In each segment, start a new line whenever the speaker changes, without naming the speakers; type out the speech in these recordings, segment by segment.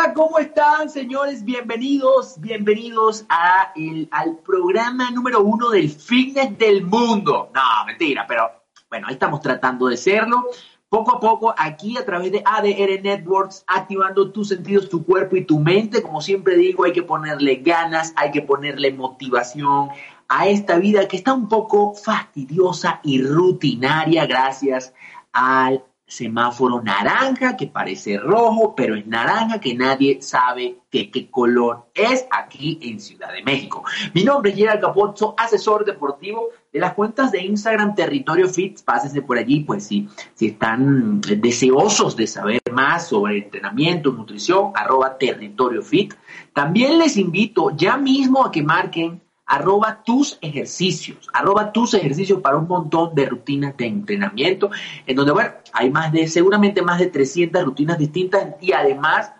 Hola, ¿cómo están, señores? Bienvenidos, bienvenidos a el, al programa número uno del fitness del mundo. No, mentira, pero bueno, ahí estamos tratando de serlo. Poco a poco, aquí a través de ADR Networks, activando tus sentidos, tu cuerpo y tu mente. Como siempre digo, hay que ponerle ganas, hay que ponerle motivación a esta vida que está un poco fastidiosa y rutinaria gracias al semáforo naranja que parece rojo, pero es naranja que nadie sabe qué, qué color es aquí en Ciudad de México. Mi nombre es Gerald Capozzo, asesor deportivo de las cuentas de Instagram Territorio Fit. Pásense por allí, pues sí, si están deseosos de saber más sobre entrenamiento, nutrición, arroba Territorio Fit. También les invito ya mismo a que marquen arroba tus ejercicios, arroba tus ejercicios para un montón de rutinas de entrenamiento, en donde, bueno, hay más de, seguramente más de 300 rutinas distintas y además,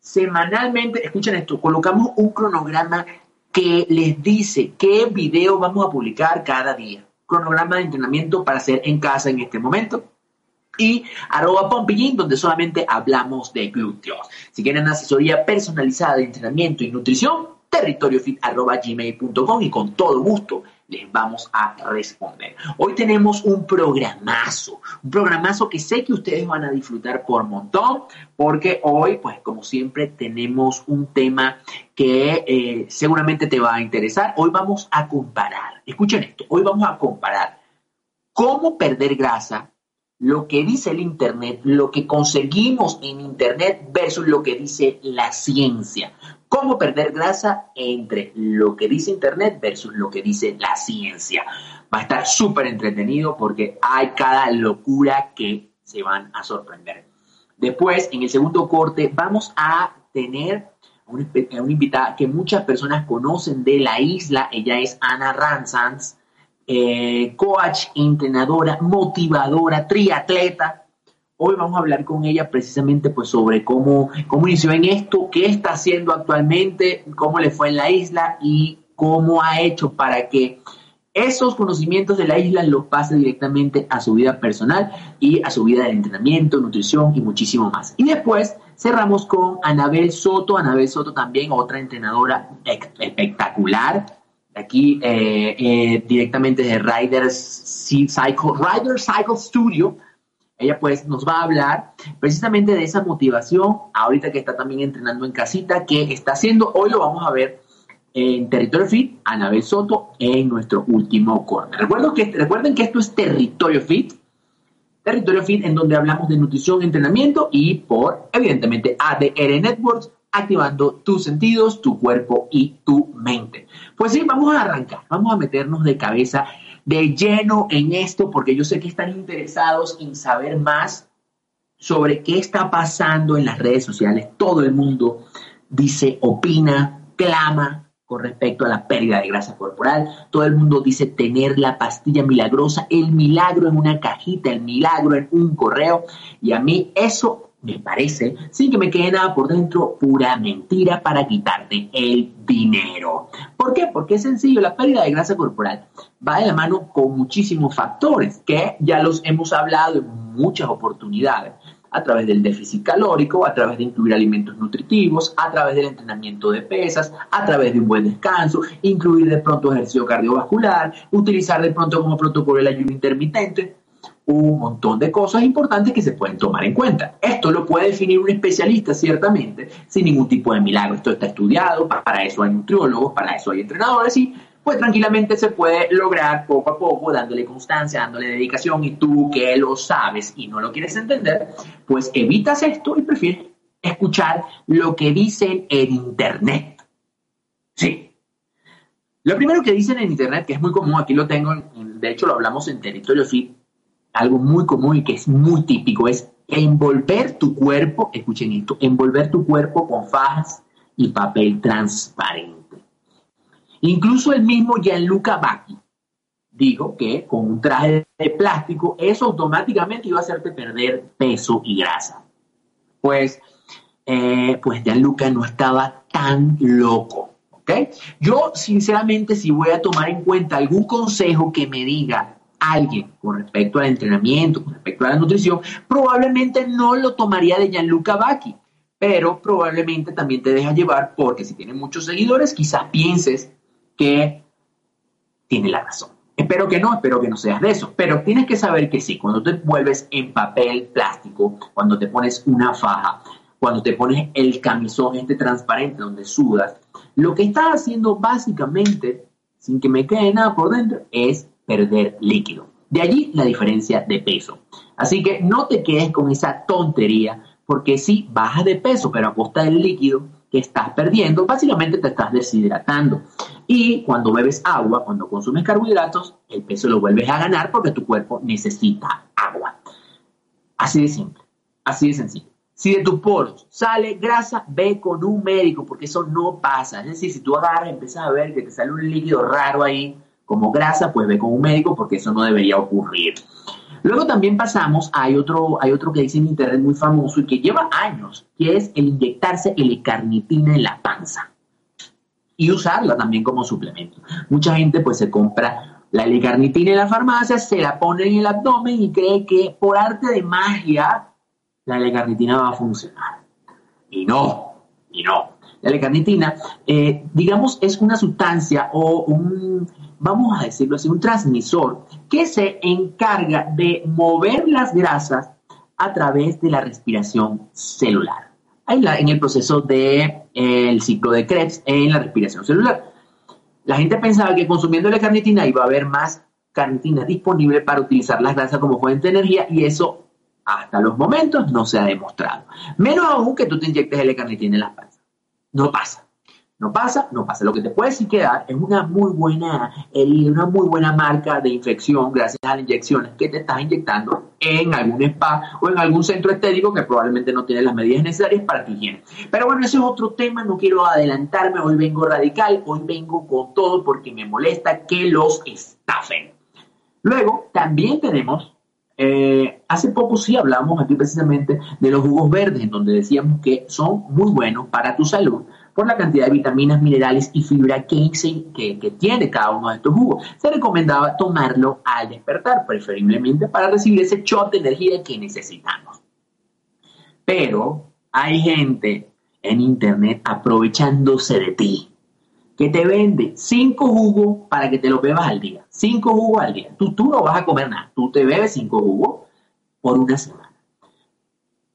semanalmente, escuchen esto, colocamos un cronograma que les dice qué video vamos a publicar cada día. Cronograma de entrenamiento para hacer en casa en este momento y arroba Pompillín, donde solamente hablamos de glúteos. Si quieren asesoría personalizada de entrenamiento y nutrición, territoriofit.gmail.com y con todo gusto les vamos a responder. Hoy tenemos un programazo, un programazo que sé que ustedes van a disfrutar por montón, porque hoy, pues como siempre, tenemos un tema que eh, seguramente te va a interesar. Hoy vamos a comparar, escuchen esto, hoy vamos a comparar cómo perder grasa lo que dice el Internet, lo que conseguimos en Internet versus lo que dice la ciencia. ¿Cómo perder grasa entre lo que dice Internet versus lo que dice la ciencia? Va a estar súper entretenido porque hay cada locura que se van a sorprender. Después, en el segundo corte, vamos a tener una, una invitada que muchas personas conocen de la isla. Ella es Ana Ranzans eh, coach, entrenadora, motivadora, triatleta. Hoy vamos a hablar con ella precisamente pues sobre cómo, cómo inició en esto, qué está haciendo actualmente, cómo le fue en la isla y cómo ha hecho para que esos conocimientos de la isla los pase directamente a su vida personal y a su vida de entrenamiento, nutrición y muchísimo más. Y después cerramos con Anabel Soto, Anabel Soto también otra entrenadora espectacular, aquí eh, eh, directamente de Riders Cycle, Rider Cycle Studio. Ella pues nos va a hablar precisamente de esa motivación, ahorita que está también entrenando en casita, que está haciendo, hoy lo vamos a ver en Territorio Fit, Anabel Soto, en nuestro último corte. Recuerden que, recuerden que esto es Territorio Fit, Territorio Fit en donde hablamos de nutrición, entrenamiento y por, evidentemente, ADR Networks, activando tus sentidos, tu cuerpo y tu mente. Pues sí, vamos a arrancar, vamos a meternos de cabeza de lleno en esto porque yo sé que están interesados en saber más sobre qué está pasando en las redes sociales. Todo el mundo dice, opina, clama con respecto a la pérdida de grasa corporal. Todo el mundo dice tener la pastilla milagrosa, el milagro en una cajita, el milagro en un correo. Y a mí eso me parece, sin que me quede nada por dentro, pura mentira para quitarte el dinero. ¿Por qué? Porque es sencillo, la pérdida de grasa corporal va de la mano con muchísimos factores que ya los hemos hablado en muchas oportunidades a través del déficit calórico, a través de incluir alimentos nutritivos, a través del entrenamiento de pesas, a través de un buen descanso, incluir de pronto ejercicio cardiovascular, utilizar de pronto como protocolo el ayuno intermitente, un montón de cosas importantes que se pueden tomar en cuenta. Esto lo puede definir un especialista, ciertamente, sin ningún tipo de milagro. Esto está estudiado, para eso hay nutriólogos, para eso hay entrenadores y pues tranquilamente se puede lograr poco a poco, dándole constancia, dándole dedicación y tú que lo sabes y no lo quieres entender, pues evitas esto y prefieres escuchar lo que dicen en Internet. Sí. Lo primero que dicen en Internet, que es muy común, aquí lo tengo, de hecho lo hablamos en Territorio Fit, algo muy común y que es muy típico, es envolver tu cuerpo, escuchen esto, envolver tu cuerpo con fajas y papel transparente. Incluso el mismo Gianluca Bacchi dijo que con un traje de plástico eso automáticamente iba a hacerte perder peso y grasa. Pues, eh, pues Gianluca no estaba tan loco. Yo, sinceramente, si voy a tomar en cuenta algún consejo que me diga alguien con respecto al entrenamiento, con respecto a la nutrición, probablemente no lo tomaría de Gianluca Bacchi. pero probablemente también te deja llevar porque si tienes muchos seguidores, quizás pienses que tiene la razón. Espero que no, espero que no seas de eso, pero tienes que saber que sí, cuando te vuelves en papel plástico, cuando te pones una faja, cuando te pones el camisón este transparente donde sudas, lo que estás haciendo básicamente, sin que me quede nada por dentro, es perder líquido. De allí la diferencia de peso. Así que no te quedes con esa tontería, porque sí, bajas de peso, pero a costa del líquido que estás perdiendo, básicamente te estás deshidratando. Y cuando bebes agua, cuando consumes carbohidratos, el peso lo vuelves a ganar porque tu cuerpo necesita agua. Así de simple, así de sencillo. Si de tus poros sale grasa, ve con un médico, porque eso no pasa. Es decir, si tú agarras empiezas a ver que te sale un líquido raro ahí, como grasa, pues ve con un médico, porque eso no debería ocurrir. Luego también pasamos, hay otro, hay otro que dice en internet muy famoso y que lleva años, que es el inyectarse el carnitina en la panza y usarla también como suplemento. Mucha gente pues se compra la L-carnitina en la farmacia, se la pone en el abdomen y cree que por arte de magia la L-carnitina va a funcionar. Y no, y no. La L-carnitina, eh, digamos, es una sustancia o un, vamos a decirlo así, un transmisor que se encarga de mover las grasas a través de la respiración celular. En el proceso del de, ciclo de Krebs en la respiración celular. La gente pensaba que consumiendo la carnitina iba a haber más carnitina disponible para utilizar las grasas como fuente de energía y eso hasta los momentos no se ha demostrado. Menos aún que tú te inyectes L-carnitina en la panza. No pasa. No pasa, no pasa. Lo que te puede sí quedar es una muy buena una muy buena marca de infección gracias a las inyecciones que te estás inyectando en algún spa o en algún centro estético que probablemente no tiene las medidas necesarias para tu higiene. Pero bueno, ese es otro tema, no quiero adelantarme, hoy vengo radical, hoy vengo con todo porque me molesta que los estafen. Luego, también tenemos eh, hace poco sí hablamos aquí precisamente de los jugos verdes, en donde decíamos que son muy buenos para tu salud por la cantidad de vitaminas, minerales y fibra que, que, tiene cada uno de estos jugos. Se recomendaba tomarlo al despertar, preferiblemente para recibir ese shot de energía que necesitamos. Pero hay gente en internet aprovechándose de ti que te vende cinco jugos para que te los bebas al día. Cinco jugos al día. Tú, tú no vas a comer nada. Tú te bebes cinco jugos por una semana.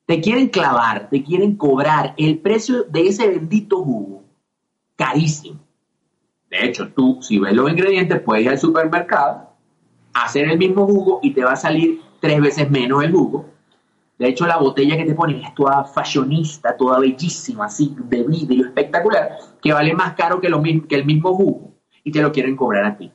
Te quieren clavar, te quieren cobrar el precio de ese bendito jugo. Carísimo. De hecho, tú, si ves los ingredientes, puedes ir al supermercado, hacer el mismo jugo y te va a salir tres veces menos el jugo de hecho, la botella que te ponen es toda fashionista, toda bellísima, así, de vidrio espectacular, que vale más caro que, lo que el mismo jugo y te lo quieren cobrar a ti.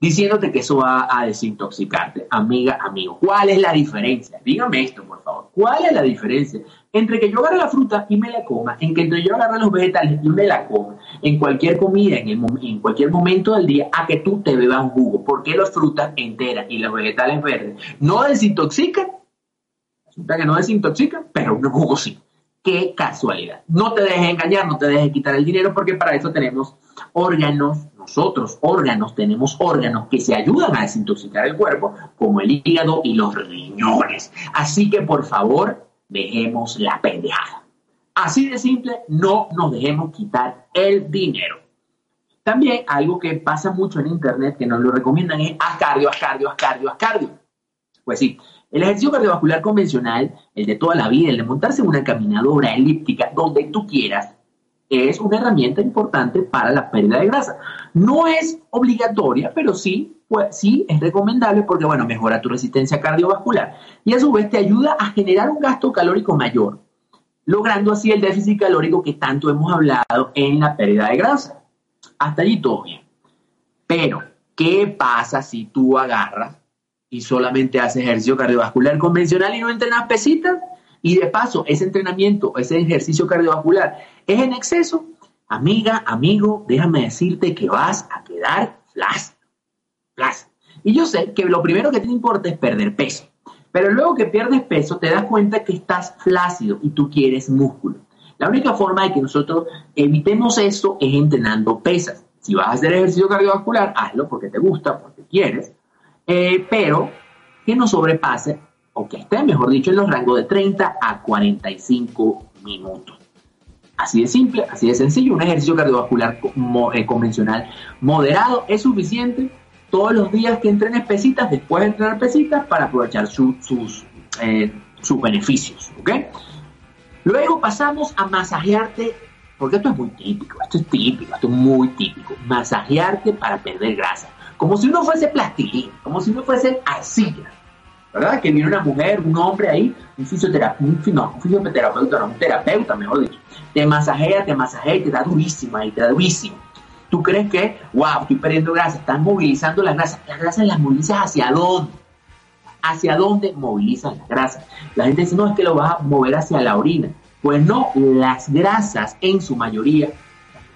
Diciéndote que eso va a desintoxicarte. Amiga, amigo, ¿cuál es la diferencia? Dígame esto, por favor. ¿Cuál es la diferencia entre que yo agarre la fruta y me la coma, en que entre yo agarre los vegetales y me la coma, en cualquier comida, en, cualquier momento del día, a que tú te bebas un jugo? ¿Por qué las frutas enteras y los vegetales verdes no desintoxican Resulta que no desintoxica, pero un jugo sí. Qué casualidad. No te dejes engañar, no te dejes quitar el dinero, porque para eso tenemos órganos, nosotros órganos, tenemos órganos que se ayudan a desintoxicar el cuerpo, como el hígado y los riñones. Así que por favor, dejemos la pendejada. Así de simple, no nos dejemos quitar el dinero. También algo que pasa mucho en internet que nos lo recomiendan es haz cardio, haz cardio, cardio, cardio. Pues sí, el ejercicio cardiovascular convencional, el de toda la vida, el de montarse en una caminadora elíptica, donde tú quieras, es una herramienta importante para la pérdida de grasa. No es obligatoria, pero sí, pues, sí es recomendable porque, bueno, mejora tu resistencia cardiovascular y a su vez te ayuda a generar un gasto calórico mayor, logrando así el déficit calórico que tanto hemos hablado en la pérdida de grasa. Hasta allí todo bien. Pero, ¿qué pasa si tú agarras y solamente haces ejercicio cardiovascular convencional y no entrenas pesitas, y de paso ese entrenamiento, ese ejercicio cardiovascular es en exceso, amiga, amigo, déjame decirte que vas a quedar flácido. Flácido. Y yo sé que lo primero que te importa es perder peso. Pero luego que pierdes peso, te das cuenta que estás flácido y tú quieres músculo. La única forma de que nosotros evitemos eso es entrenando pesas. Si vas a hacer ejercicio cardiovascular, hazlo porque te gusta, porque quieres, eh, pero que no sobrepase, o que esté, mejor dicho, en los rangos de 30 a 45 minutos. Así de simple, así de sencillo, un ejercicio cardiovascular eh, convencional moderado es suficiente todos los días que entrenes pesitas, después de entrenar pesitas, para aprovechar sus, eh, sus beneficios. ¿ok? Luego pasamos a masajearte, porque esto es muy típico, esto es típico, esto es muy típico, masajearte para perder grasa, como si uno fuese plastilina, como si uno fuese arcilla. ¿Verdad? Que viene una mujer, un hombre ahí, un fisioterapeuta, no, un fisioterapeuta, no, un terapeuta, mejor dicho, te masajea, te masajea y te da durísimo ahí, te da durísimo. Tú crees que, wow, estoy perdiendo grasa, están movilizando la grasa. Las grasas las movilizas hacia dónde? ¿Hacia dónde movilizan las grasas? La gente dice, no, es que lo vas a mover hacia la orina. Pues no, las grasas en su mayoría,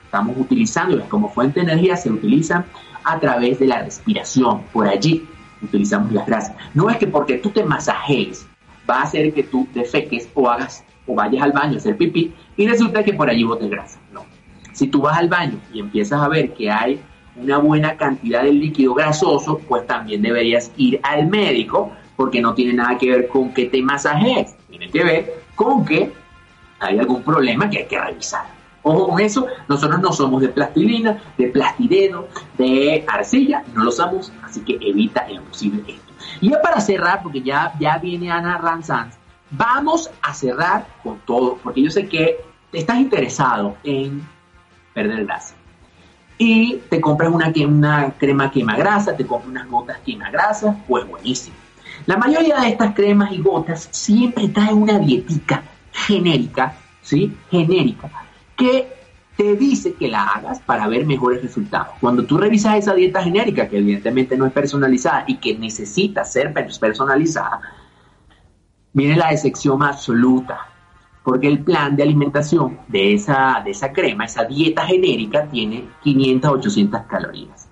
estamos utilizándolas como fuente de energía, se utilizan a través de la respiración. Por allí utilizamos las grasas. No es que porque tú te masajees va a hacer que tú defeques o hagas o vayas al baño a hacer pipí y resulta que por allí botes grasa. No. Si tú vas al baño y empiezas a ver que hay una buena cantidad de líquido grasoso, pues también deberías ir al médico porque no tiene nada que ver con que te masajes, tiene que ver con que hay algún problema que hay que revisar. Ojo con eso, nosotros no somos de plastilina, de plastidedo, de arcilla, no lo somos, así que evita en lo posible esto. Y ya para cerrar, porque ya, ya viene Ana Ranzanz, vamos a cerrar con todo, porque yo sé que estás interesado en perder grasa y te compras una, una crema quema grasa, te compras unas gotas quema grasa, pues buenísimo. La mayoría de estas cremas y gotas siempre traen una dietica genérica, ¿sí? Genérica, que te dice que la hagas para ver mejores resultados. Cuando tú revisas esa dieta genérica, que evidentemente no es personalizada y que necesita ser personalizada, viene la decepción absoluta porque el plan de alimentación de esa, de esa crema, esa dieta genérica, tiene 500 800 calorías.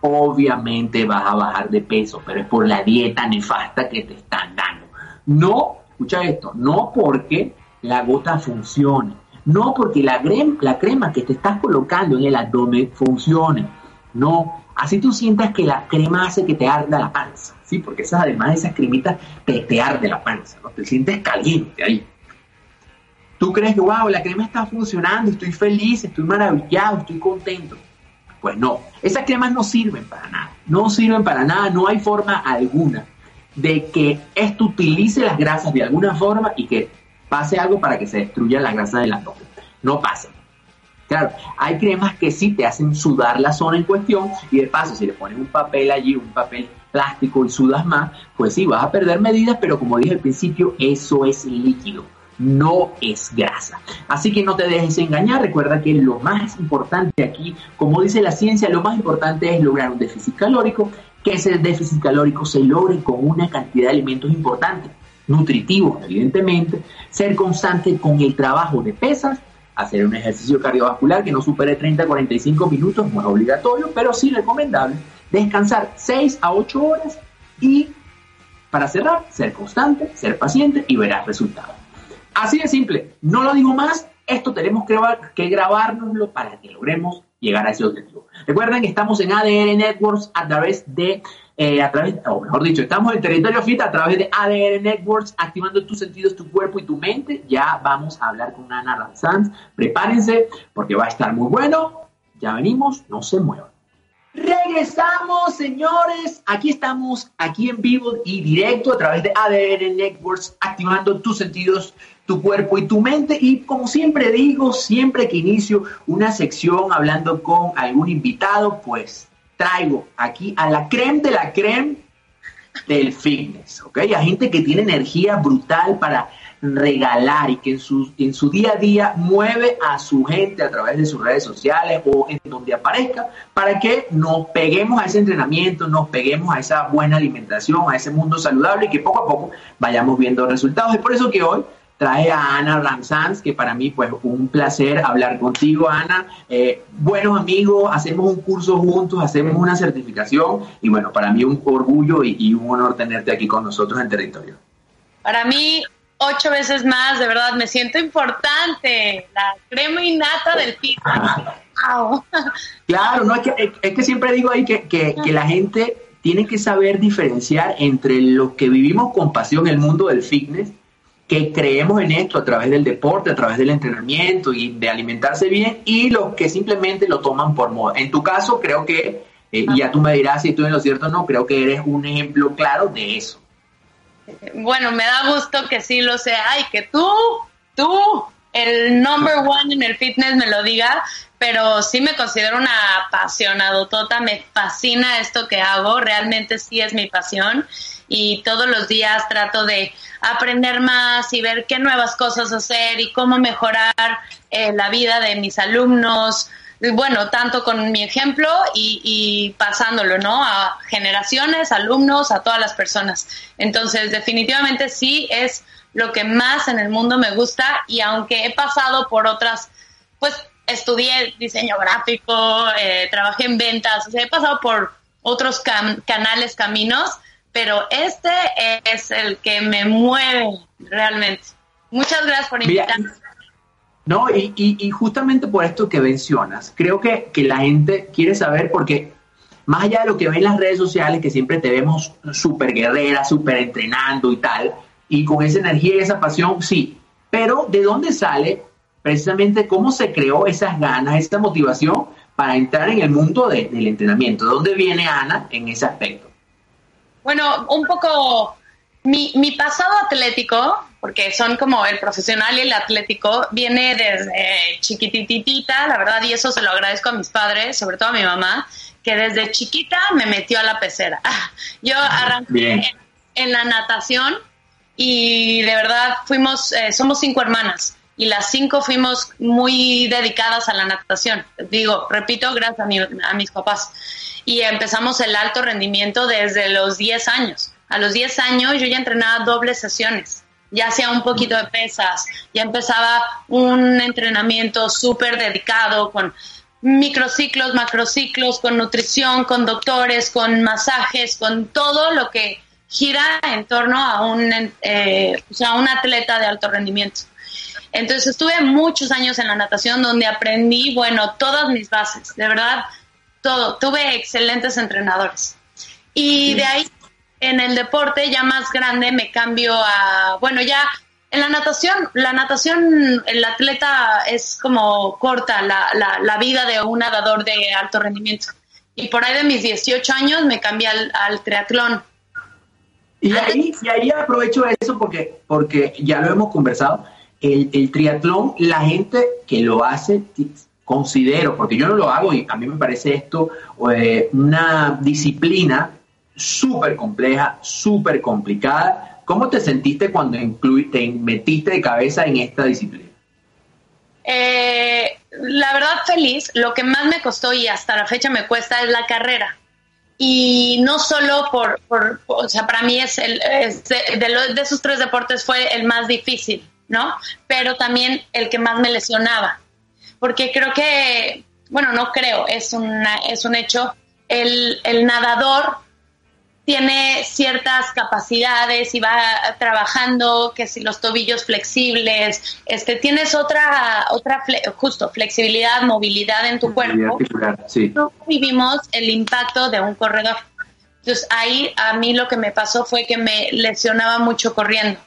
Obviamente vas a bajar de peso, pero es por la dieta nefasta que te están dando. No, escucha esto, no porque la gota funcione, no porque la, la crema que te estás colocando en el abdomen funcione, no, así tú sientas que la crema hace que te arda la panza, ¿sí? Porque esas, además esas cremitas te, te arde la panza, ¿no? Te sientes caliente ahí. Tú crees que, wow, la crema está funcionando, estoy feliz, estoy maravillado, estoy contento. Pues no, esas cremas no sirven para nada, no sirven para nada, no hay forma alguna de que esto utilice las grasas de alguna forma y que pase algo para que se destruya la grasa del abdomen. No pasa. Claro, hay cremas que sí te hacen sudar la zona en cuestión y de paso si le pones un papel allí, un papel plástico y sudas más, pues sí, vas a perder medidas, pero como dije al principio, eso es líquido no es grasa. Así que no te dejes engañar, recuerda que lo más importante aquí, como dice la ciencia, lo más importante es lograr un déficit calórico, que ese déficit calórico se logre con una cantidad de alimentos importantes, nutritivos evidentemente, ser constante con el trabajo de pesas, hacer un ejercicio cardiovascular que no supere 30 a 45 minutos, no es obligatorio, pero sí recomendable, descansar 6 a 8 horas y para cerrar, ser constante, ser paciente y verás resultados. Así de simple, no lo digo más, esto tenemos que, que grabárnoslo para que logremos llegar a ese objetivo. Recuerden que estamos en ADN Networks a través de, eh, a través, o mejor dicho, estamos en territorio FIT a través de ADN Networks, activando tus sentidos, tu cuerpo y tu mente. Ya vamos a hablar con Ana Ranzanz. Prepárense porque va a estar muy bueno. Ya venimos, no se muevan. Regresamos, señores. Aquí estamos, aquí en vivo y directo a través de ADN Networks, activando tus sentidos, tu cuerpo y tu mente. Y como siempre digo, siempre que inicio una sección hablando con algún invitado, pues traigo aquí a la creme de la creme del fitness, ¿ok? A gente que tiene energía brutal para regalar y que en su, en su día a día mueve a su gente a través de sus redes sociales o en donde aparezca para que nos peguemos a ese entrenamiento, nos peguemos a esa buena alimentación, a ese mundo saludable y que poco a poco vayamos viendo resultados. Es por eso que hoy trae a Ana Ramsanz, que para mí pues un placer hablar contigo, Ana. Eh, buenos amigos, hacemos un curso juntos, hacemos una certificación y bueno, para mí un orgullo y, y un honor tenerte aquí con nosotros en territorio.
Para mí, ocho veces más, de verdad, me siento importante. La crema innata del fitness.
claro, no, es que, es que siempre digo ahí que, que, que la gente tiene que saber diferenciar entre lo que vivimos con pasión, el mundo del fitness, que creemos en esto a través del deporte, a través del entrenamiento y de alimentarse bien, y los que simplemente lo toman por moda. En tu caso, creo que, eh, y ya tú me dirás si estoy en lo cierto o no, creo que eres un ejemplo claro de eso.
Bueno, me da gusto que sí lo sea y que tú, tú, el number one en el fitness me lo diga, pero sí me considero una apasionado tota, me fascina esto que hago, realmente sí es mi pasión y todos los días trato de aprender más y ver qué nuevas cosas hacer y cómo mejorar eh, la vida de mis alumnos. Bueno, tanto con mi ejemplo y, pasándolo, ¿no? A generaciones, alumnos, a todas las personas. Entonces, definitivamente sí es lo que más en el mundo me gusta y aunque he pasado por otras, pues estudié diseño gráfico, eh, trabajé en ventas, o sea, he pasado por otros canales, caminos, pero este es el que me mueve realmente. Muchas gracias por invitarme.
No, y, y, justamente por esto que mencionas, creo que, que la gente quiere saber porque más allá de lo que ven en las redes sociales, que siempre te vemos súper guerrera, súper entrenando y tal, y con esa energía y esa pasión, sí, pero ¿de dónde sale precisamente cómo se creó esas ganas, esta motivación para entrar en el mundo del entrenamiento? ¿De dónde viene Ana en ese aspecto?
Bueno, un poco mi, mi pasado atlético, porque son como el profesional y el atlético, viene desde chiquititita, la verdad, y eso se lo agradezco a mis padres, sobre todo a mi mamá, que desde chiquita me metió a la pecera. Yo arranqué en, la natación y de verdad fuimos, eh, somos cinco hermanas y las cinco fuimos muy dedicadas a la natación. Digo, repito, gracias a, a mis papás y empezamos el alto rendimiento desde los 10 años. A los 10 años yo ya entrenaba dobles sesiones, ya hacía un poquito de pesas, ya empezaba un entrenamiento súper dedicado con microciclos, macrociclos, con nutrición, con doctores, con masajes, con todo lo que gira en torno a un, eh, un atleta de alto rendimiento. Entonces estuve muchos años en la natación donde aprendí, bueno, todas mis bases, de verdad, todo. Tuve excelentes entrenadores. Y de ahí, en el deporte ya más grande, me cambio a, bueno, ya en la natación, la natación, el atleta es como corta la, la, vida de un nadador de alto rendimiento. Y por ahí de mis 18 años me cambié al, triatlón.
Y ahí, y ahí aprovecho eso porque, porque ya lo hemos conversado. El, el triatlón, la gente que lo hace considero, porque yo no lo hago y a mí me parece esto eh, una disciplina súper compleja, súper complicada. ¿Cómo te sentiste cuando te metiste de cabeza en esta disciplina?
Eh, la verdad feliz, lo que más me costó y hasta la fecha me cuesta es la carrera. Y no solo por, o sea, para mí es el, de, de esos tres deportes fue el más difícil, ¿no? Pero también el que más me lesionaba porque creo que, bueno, no creo, es, una, es un hecho, el, el nadador tiene ciertas capacidades y va trabajando, que si los tobillos flexibles, este, tienes otra, otra justo, flexibilidad, movilidad en tu cuerpo. Sí. No vivimos el impacto de un corredor. Entonces ahí a mí lo que me pasó fue que me lesionaba mucho corriendo.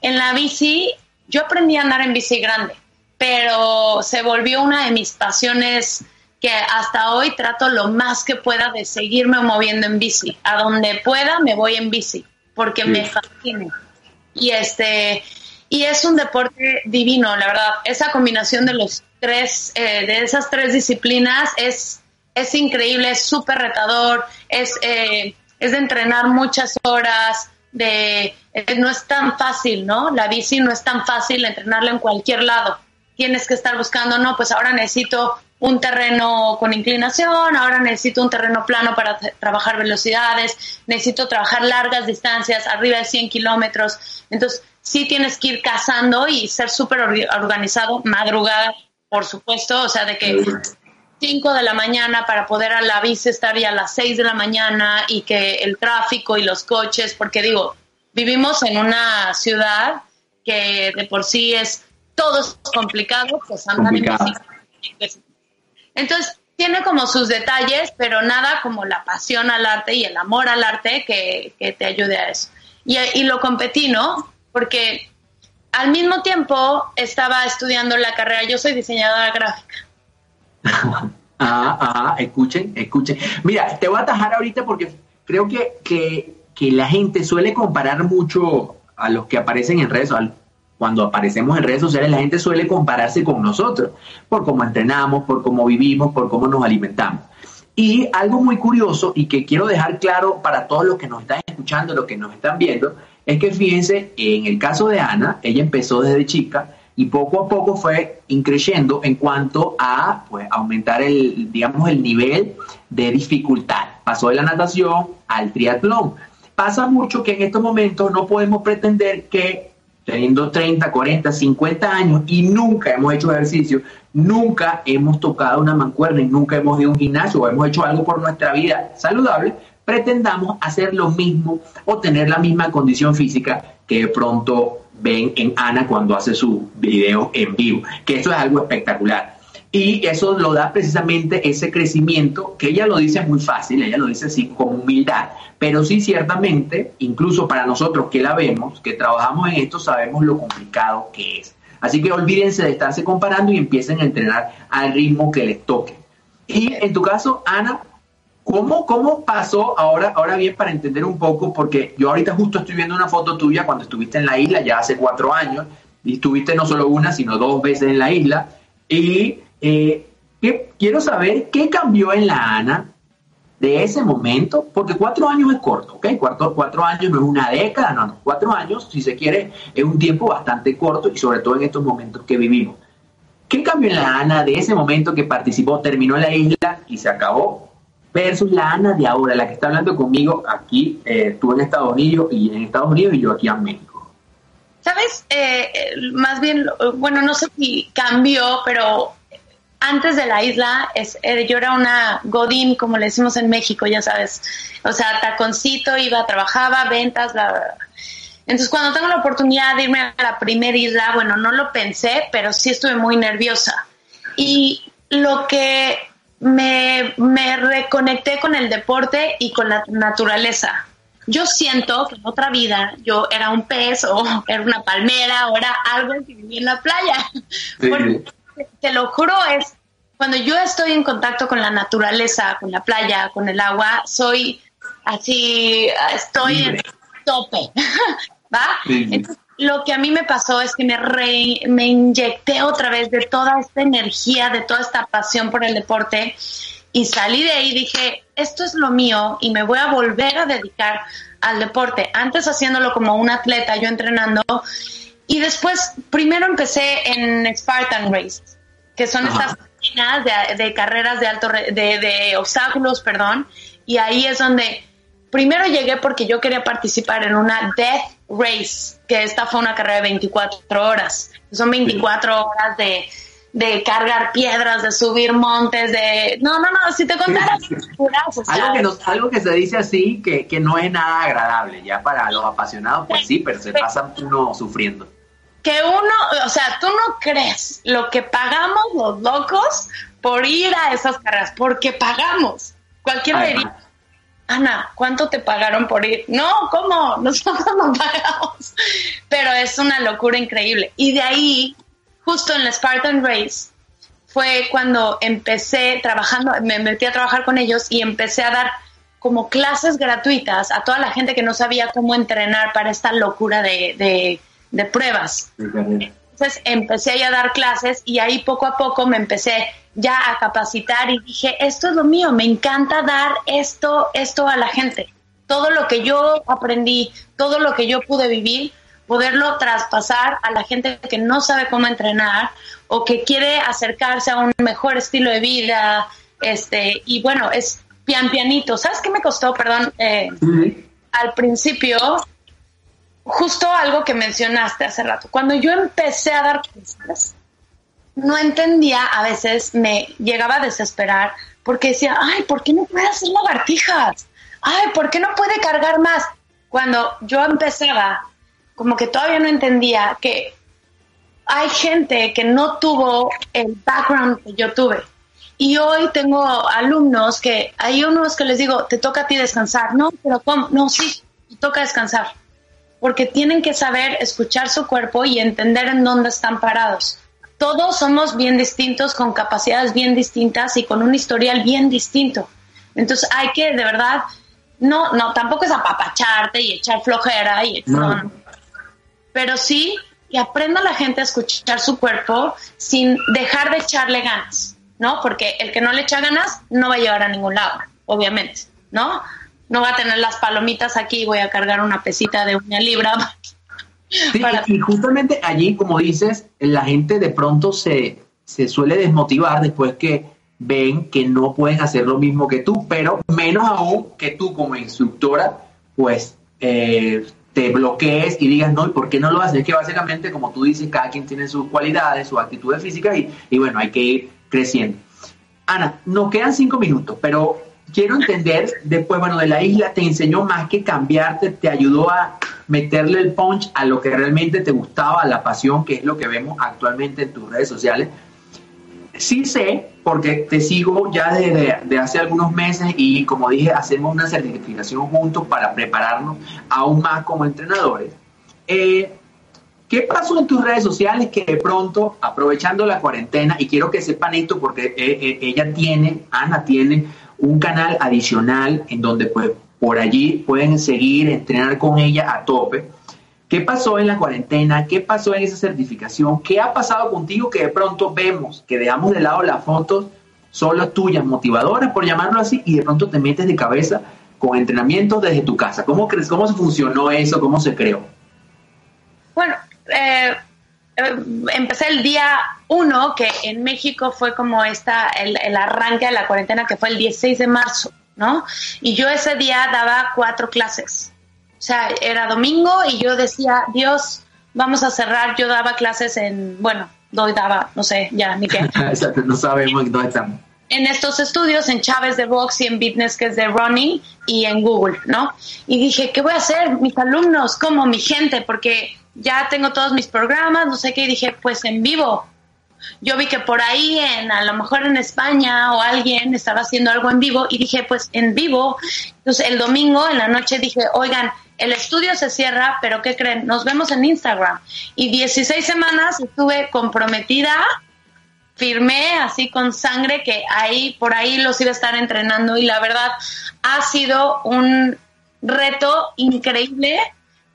En la bici, yo aprendí a andar en bici grande pero se volvió una de mis pasiones que hasta hoy trato lo más que pueda de seguirme moviendo en bici. A donde pueda me voy en bici, porque me fascina. Y este y es un deporte divino, la verdad. Esa combinación de los tres, eh, de esas tres disciplinas es, es increíble, es súper retador, es, eh, es de entrenar muchas horas, de eh, no es tan fácil, ¿no? La bici no es tan fácil entrenarla en cualquier lado tienes que estar buscando, no, pues ahora necesito un terreno con inclinación, ahora necesito un terreno plano para trabajar velocidades, necesito trabajar largas distancias, arriba de 100 kilómetros. Entonces, sí tienes que ir cazando y ser súper organizado, madrugada, por supuesto, o sea, de que 5 de la mañana para poder a la bici estar ya a las 6 de la mañana y que el tráfico y los coches, porque digo, vivimos en una ciudad que de por sí es todo es complicado, pues andan Entonces, tiene como sus detalles, pero nada como la pasión al arte y el amor al arte que, te ayude a eso. Y, lo competí, ¿no? Porque al mismo tiempo estaba estudiando la carrera, yo soy diseñadora gráfica.
ah, ah, escuchen, escuchen. Mira, te voy a atajar ahorita porque creo que, que, que la gente suele comparar mucho a los que aparecen en redes, cuando aparecemos en redes sociales, la gente suele compararse con nosotros, por cómo entrenamos, por cómo vivimos, por cómo nos alimentamos. Y algo muy curioso y que quiero dejar claro para todos los que nos están escuchando, los que nos están viendo, es que fíjense, en el caso de Ana, ella empezó desde chica y poco a poco fue increciendo en cuanto a pues, aumentar el, digamos, el nivel de dificultad. Pasó de la natación al triatlón. Pasa mucho que en estos momentos no podemos pretender que teniendo 30, 40, 50 años y nunca hemos hecho ejercicio, nunca hemos tocado una mancuerna y nunca hemos ido a un gimnasio o hemos hecho algo por nuestra vida saludable, pretendamos hacer lo mismo o tener la misma condición física que de pronto ven en Ana cuando hace su video en vivo, que eso es algo espectacular. Y eso lo da precisamente ese crecimiento, que ella lo dice muy fácil, ella lo dice así con humildad, pero sí ciertamente, incluso para nosotros que la vemos, que trabajamos en esto, sabemos lo complicado que es. Así que olvídense de estarse comparando y empiecen a entrenar al ritmo que les toque. Y en tu caso, Ana, ¿cómo, cómo pasó ahora, ahora bien para entender un poco? Porque yo ahorita justo estoy viendo una foto tuya cuando estuviste en la isla, ya hace cuatro años, y estuviste no solo una, sino dos veces en la isla. Y eh, quiero saber qué cambió en la Ana de ese momento, porque cuatro años es corto, ¿ok? Cuatro, cuatro años no es una década, no, no, cuatro años, si se quiere, es un tiempo bastante corto y sobre todo en estos momentos que vivimos. ¿Qué cambió en la Ana de ese momento que participó, terminó en la isla y se acabó? Versus la Ana de ahora, la que está hablando conmigo aquí, eh, tú en Estados Unidos y en Estados Unidos y yo aquí en México.
¿Sabes? Eh, más bien, bueno, no sé si cambió, pero antes de la isla, es, eh, yo era una godín, como le decimos en México, ya sabes. O sea, taconcito, iba, trabajaba, ventas, bla, Entonces, cuando tengo la oportunidad de irme a la primera isla, bueno, no lo pensé, pero sí estuve muy nerviosa. Y lo que me, me reconecté con el deporte y con la naturaleza. Yo siento que en otra vida yo era un pez o era una palmera o era algo que vivía en la playa. Porque te lo juro, es cuando yo estoy en contacto con la naturaleza, con la playa, con el agua, soy así, estoy en tope, ¿va? lo que a mí me pasó es que me, me inyecté otra vez de toda esta energía, de toda esta pasión por el deporte y salí de ahí y dije, esto es lo mío y me voy a volver a dedicar al deporte. Antes haciéndolo como un atleta, yo entrenando, y después, primero empecé en Spartan Races, que son estas de, de, carreras de alto de, de, obstáculos, perdón, y ahí es donde primero llegué porque yo quería participar en una Death Race, que esta fue una carrera de 24 horas. Son 24 horas de, de cargar piedras, de subir montes, de... No, no, no, si te contara...
algo, que algo que se dice así, que, que no es nada agradable, ya para los apasionados, pues sí, pero se pasa uno sufriendo
que uno, o sea, tú no crees lo que pagamos los locos por ir a esas carreras, porque pagamos. Cualquiera diría, Ana, ¿cuánto te pagaron por ir? No, ¿cómo? Nosotros no pagamos. Pero es una locura increíble. Y de ahí, justo en la Spartan Race, fue cuando empecé trabajando, me metí a trabajar con ellos y empecé a dar como clases gratuitas a toda la gente que no sabía cómo entrenar para esta locura de de pruebas. Entonces empecé a dar clases y ahí poco a poco me empecé ya a capacitar y dije, esto es lo mío, me encanta dar esto, esto a la gente. Todo lo que yo aprendí, todo lo que yo pude vivir, poderlo traspasar a la gente que no sabe cómo entrenar o que quiere acercarse a un mejor estilo de vida. Este, y bueno, es pian pianito. ¿Sabes qué me costó? Perdón. Eh, al principio justo algo que mencionaste hace rato. Cuando yo empecé a dar clases, no entendía, a veces me llegaba a desesperar porque decía, ay, ¿por qué no puede hacer lagartijas? Ay, ¿por qué no puede cargar más? Cuando yo empezaba, como que todavía no entendía que hay gente que no tuvo el background que yo tuve. Y hoy tengo alumnos que hay unos que les digo, te toca a ti descansar. No, pero ¿cómo? No, sí, te toca descansar porque tienen que saber escuchar su cuerpo y entender en dónde están parados. Todos somos bien distintos, con capacidades bien distintas y con un historial bien distinto. Entonces hay que, de verdad, no, no, tampoco es apapacharte y echar flojera y pero sí que aprenda la gente a escuchar su cuerpo sin dejar de echarle ganas, ¿no? Porque el que no le echa ganas no va a llegar a ningún lado, obviamente, ¿no? No va a tener las palomitas aquí y voy a cargar una pesita de una libra.
Y justamente allí, como dices, la gente de pronto se, se suele desmotivar después que ven que no pueden hacer lo mismo que tú, pero menos aún que tú como instructora, pues eh, te bloquees y digas, no, ¿y por qué no lo haces? Es que básicamente, como tú dices, cada quien tiene sus cualidades, sus actitudes físicas y, y bueno, hay que ir creciendo. Ana, nos quedan cinco minutos, pero quiero entender, después, bueno, de la isla te enseñó más que cambiarte, te ayudó a meterle el punch a lo que realmente te gustaba, a la pasión, que es lo que vemos actualmente en tus redes sociales. Sí sé, porque te sigo ya desde hace algunos meses y como dije, hacemos una certificación juntos para prepararnos aún más como entrenadores. Eh, ¿Qué pasó en tus redes sociales que de pronto, aprovechando la cuarentena, y quiero que sepan esto porque eh, eh, ella tiene, Ana tiene un canal adicional en donde pues por allí pueden seguir, entrenar con ella a tope ¿Qué pasó en la cuarentena? ¿Qué pasó en esa certificación? ¿Qué ha pasado contigo que de pronto vemos que dejamos de lado las fotos solo tuyas, motivadoras, por llamarlo así, y de pronto te metes de cabeza con entrenamiento desde tu casa? ¿Cómo crees, cómo se funcionó eso? ¿Cómo se creó?
Bueno, eh, empecé el día uno, que en México fue como esta, el, el arranque de la cuarentena, que fue el 16 de marzo, ¿no? Y yo ese día daba cuatro clases o sea, era domingo y yo decía, Dios, vamos a cerrar. Yo daba clases en, bueno, doy daba, no sé, ya, ni qué.
no sabemos dónde estamos.
En estos estudios, en Chávez de Box y en Fitness, que es de Running, y en Google, ¿no? Y dije, ¿qué voy a hacer? Mis alumnos, como mi gente, porque ya tengo todos mis programas, no sé qué, y dije, pues en vivo. Yo vi que por ahí, en, a lo mejor en España o alguien estaba haciendo algo en vivo, y dije, pues en vivo. Entonces el domingo en la noche dije, oigan, el estudio se cierra, pero ¿qué creen? Nos vemos en Instagram. Y 16 semanas estuve comprometida, firmé así con sangre que ahí, por ahí los iba a estar entrenando y la verdad ha sido un reto increíble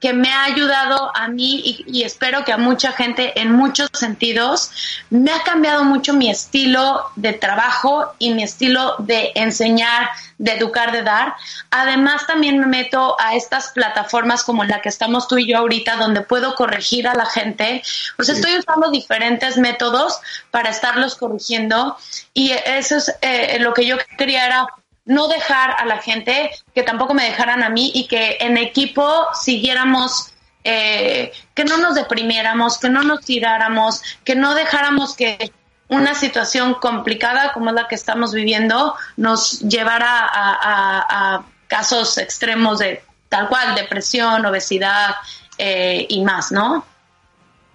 que me ha ayudado a mí y, espero que a mucha gente en muchos sentidos. Me ha cambiado mucho mi estilo de trabajo y mi estilo de enseñar, de educar, de dar. Además, también me meto a estas plataformas como la que estamos tú y yo ahorita, donde puedo corregir a la gente. Pues estoy usando diferentes métodos para estarlos corrigiendo y eso es eh, lo que yo quería era no dejar a la gente, que tampoco me dejaran a mí y que en equipo siguiéramos, eh, que no nos deprimiéramos, que no nos tiráramos, que no dejáramos que una situación complicada como la que estamos viviendo nos llevara a, casos extremos de tal cual, depresión, obesidad eh, y más, ¿no?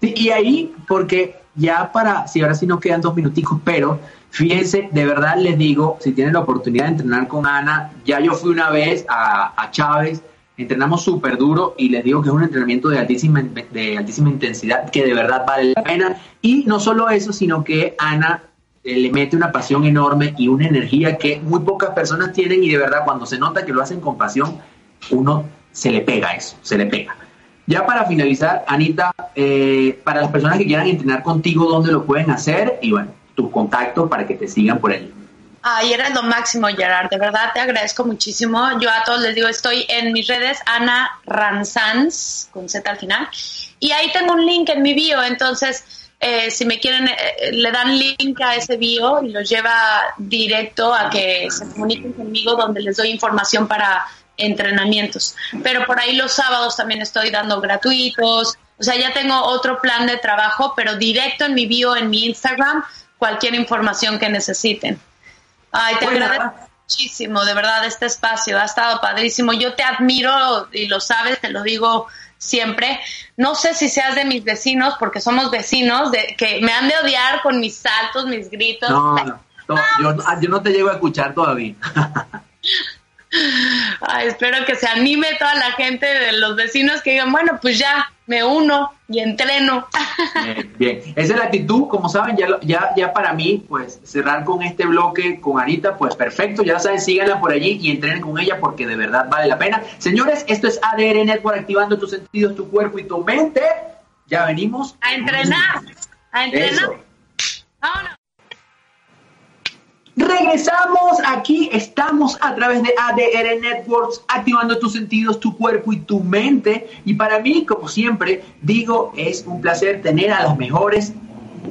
y ahí, porque ya para, si ahora sí nos quedan dos minuticos, pero Fíjense, de verdad les digo, si tienen la oportunidad de entrenar con Ana, ya yo fui una vez a, Chávez, entrenamos súper duro y les digo que es un entrenamiento de altísima, de altísima intensidad que de verdad vale la pena. Y no solo eso, sino que Ana eh, le mete una pasión enorme y una energía que muy pocas personas tienen y de verdad cuando se nota que lo hacen con pasión, uno se le pega eso, se le pega. Ya para finalizar, Anita, eh, para las personas que quieran entrenar contigo, ¿dónde lo pueden hacer? Y bueno, tus contactos para que te sigan por ahí.
Ay, eres lo máximo, Gerard. De verdad te agradezco muchísimo. Yo a todos les digo, estoy en mis redes, Ana Ranzans, con Z al final. Y ahí tengo un link en mi bio. Entonces, eh, si me quieren, eh, le dan link a ese bio y los lleva directo a que se comuniquen conmigo, donde les doy información para entrenamientos. Pero por ahí los sábados también estoy dando gratuitos. O sea, ya tengo otro plan de trabajo, pero directo en mi bio, en mi Instagram cualquier información que necesiten. Ay, te agradezco muchísimo, de verdad, este espacio ha estado padrísimo. Yo te admiro y lo sabes, te lo digo siempre. No sé si seas de mis vecinos, porque somos vecinos, de que me han de odiar con mis saltos, mis gritos.
No, no, yo, yo no te llego a escuchar todavía.
Ay, espero que se anime toda la gente de los vecinos que digan, bueno, pues ya me uno y entreno.
Bien, bien. esa es la actitud, como saben, ya, ya, ya para mí, pues cerrar con este bloque con Anita, pues perfecto, ya saben, síganla por allí y entrenen con ella porque de verdad vale la pena. Señores, esto es ADR Network, activando tus sentidos, tu cuerpo y tu mente. Ya venimos.
A entrenar, a entrenar. Vámonos.
Regresamos aquí, estamos a través de ADR Networks, activando tus sentidos, tu cuerpo y tu mente. Y para mí, como siempre, digo, es un placer tener a los mejores,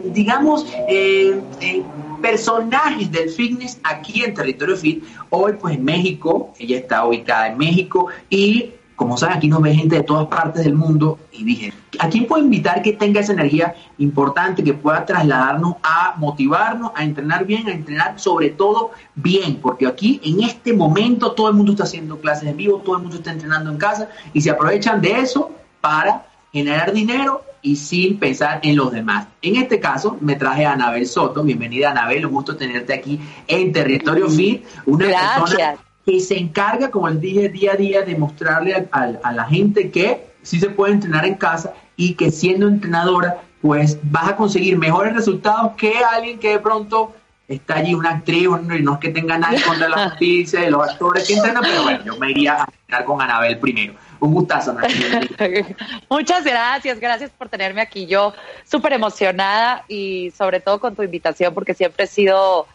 digamos, eh, eh, personajes del fitness aquí en Territorio Fit. Hoy, pues en México, ella está ubicada en México y como saben, aquí nos ve gente de todas partes del mundo y dije, ¿a quién puedo invitar que tenga esa energía importante, que pueda trasladarnos a motivarnos, a entrenar bien, a entrenar sobre todo bien? Porque aquí en este momento todo el mundo está haciendo clases en vivo, todo el mundo está entrenando en casa y se aprovechan de eso para generar dinero y sin pensar en los demás. En este caso, me traje a Anabel Soto. Bienvenida, Anabel. Un gusto tenerte aquí en Territorio Fit. Una persona que se encarga, como les dije, día a día de mostrarle a, la gente que sí se puede entrenar en casa y que siendo entrenadora, pues vas a conseguir mejores resultados que alguien que de pronto está allí, una actriz, y no es que tenga nada contra la justicia de los actores que entrenan, pero bueno, yo me iría a entrenar con Anabel primero. Un gustazo.
Muchas gracias, gracias por tenerme aquí. Yo súper emocionada y sobre todo con tu invitación porque siempre he sido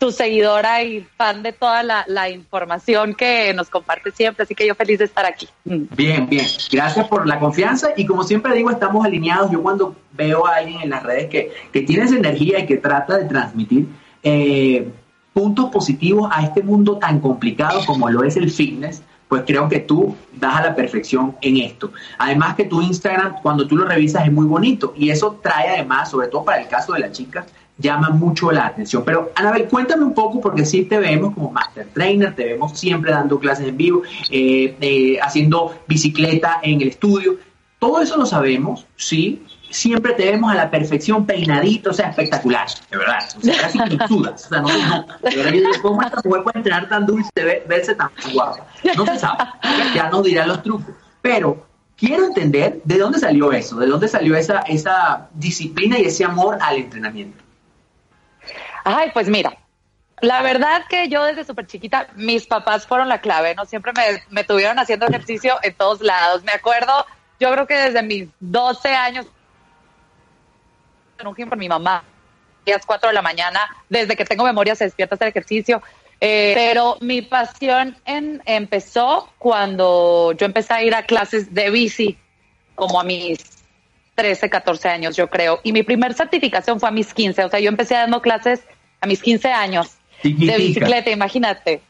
tu seguidora y fan de toda la, información que nos comparte siempre, así que yo feliz de estar aquí.
Mm. Bien, bien. Gracias por la confianza y como siempre digo, estamos alineados. Yo cuando veo a alguien en las redes que, que tiene esa energía y que trata de transmitir eh, puntos positivos a este mundo tan complicado como lo es el fitness, pues creo que tú das a la perfección en esto. Además que tu Instagram, cuando tú lo revisas, es muy bonito y eso trae además, sobre todo para el caso de las chicas, llama mucho la atención. Pero, Anabel, cuéntame un poco, porque sí te vemos como master trainer, te vemos siempre dando clases en vivo, eh, eh, haciendo bicicleta en el estudio. Todo eso lo sabemos, sí. Siempre te vemos a la perfección, peinadito, o sea, espectacular, de verdad. O sea, casi pintudas. O sea, no, no. De verdad, yo digo, ¿cómo esta mujer puede entrenar tan dulce, verse tan guapa? No se sabe. Ya nos dirán los trucos. Pero quiero entender de dónde salió eso, de dónde salió esa, esa disciplina y ese amor al entrenamiento.
Ay, pues mira, la verdad que yo desde súper chiquita, mis papás fueron la clave, ¿no? Siempre me, me, tuvieron haciendo ejercicio en todos lados. Me acuerdo, yo creo que desde mis 12 años, en un por mi mamá, a las 4 de la mañana, desde que tengo memoria se despierta hacer ejercicio. Eh, pero mi pasión en, empezó cuando yo empecé a ir a clases de bici, como a mis 13, 14 años, yo creo. Y mi primer certificación fue a mis 15. O sea, yo empecé dando clases a mis 15 años de bicicleta, imagínate.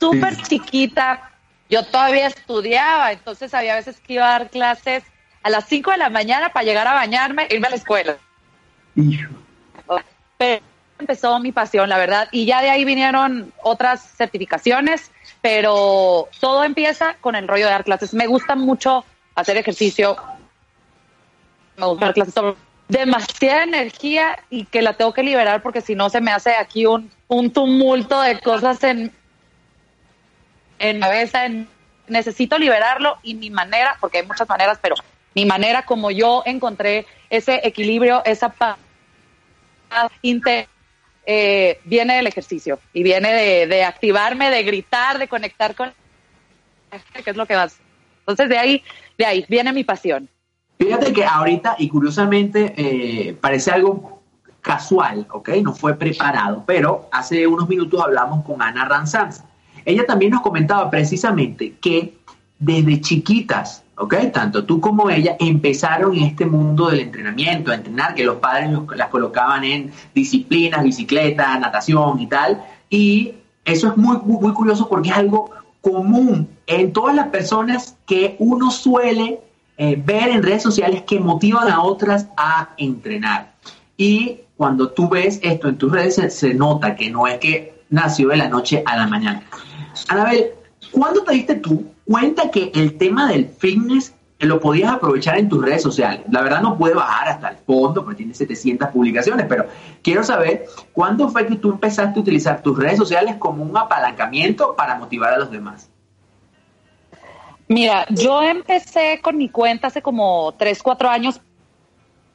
Súper chiquita. Yo todavía estudiaba, entonces había veces que iba a dar clases a las 5 de la mañana para llegar a bañarme e irme a la escuela. Pero empezó mi pasión, la verdad, y ya de ahí vinieron otras certificaciones, pero todo empieza con el rollo de dar clases. Me gusta mucho hacer ejercicio, demasiada energía y que la tengo que liberar porque si no se me hace aquí un, un tumulto de cosas en, en cabeza. necesito liberarlo y mi manera, porque hay muchas maneras, pero mi manera como yo encontré ese equilibrio, esa paz eh, viene del ejercicio y viene de, de activarme, de gritar, de conectar con que es lo que vas. Entonces de ahí, de ahí viene mi pasión.
Fíjate que ahorita, y curiosamente, eh, parece algo casual, ¿ok? No fue preparado, pero hace unos minutos hablamos con Ana Ranzanz. Ella también nos comentaba precisamente que desde chiquitas, ¿ok? Tanto tú como ella empezaron en este mundo del entrenamiento, a entrenar, que los padres las colocaban en disciplinas, bicicleta, natación y tal. Y eso es muy, muy curioso porque es algo común en todas las personas que uno suele eh, ver en redes sociales que motivan a otras a entrenar. Y cuando tú ves esto en tus redes, se, nota que no es que nació de la noche a la mañana. Anabel, ¿cuándo te diste tú cuenta que el tema del fitness lo podías aprovechar en tus redes sociales. La verdad no puede bajar hasta el fondo porque tiene 700 publicaciones, pero quiero saber cuándo fue que tú empezaste a utilizar tus redes sociales como un apalancamiento para motivar a los demás.
Mira, yo empecé con mi cuenta hace como 3, 4 años,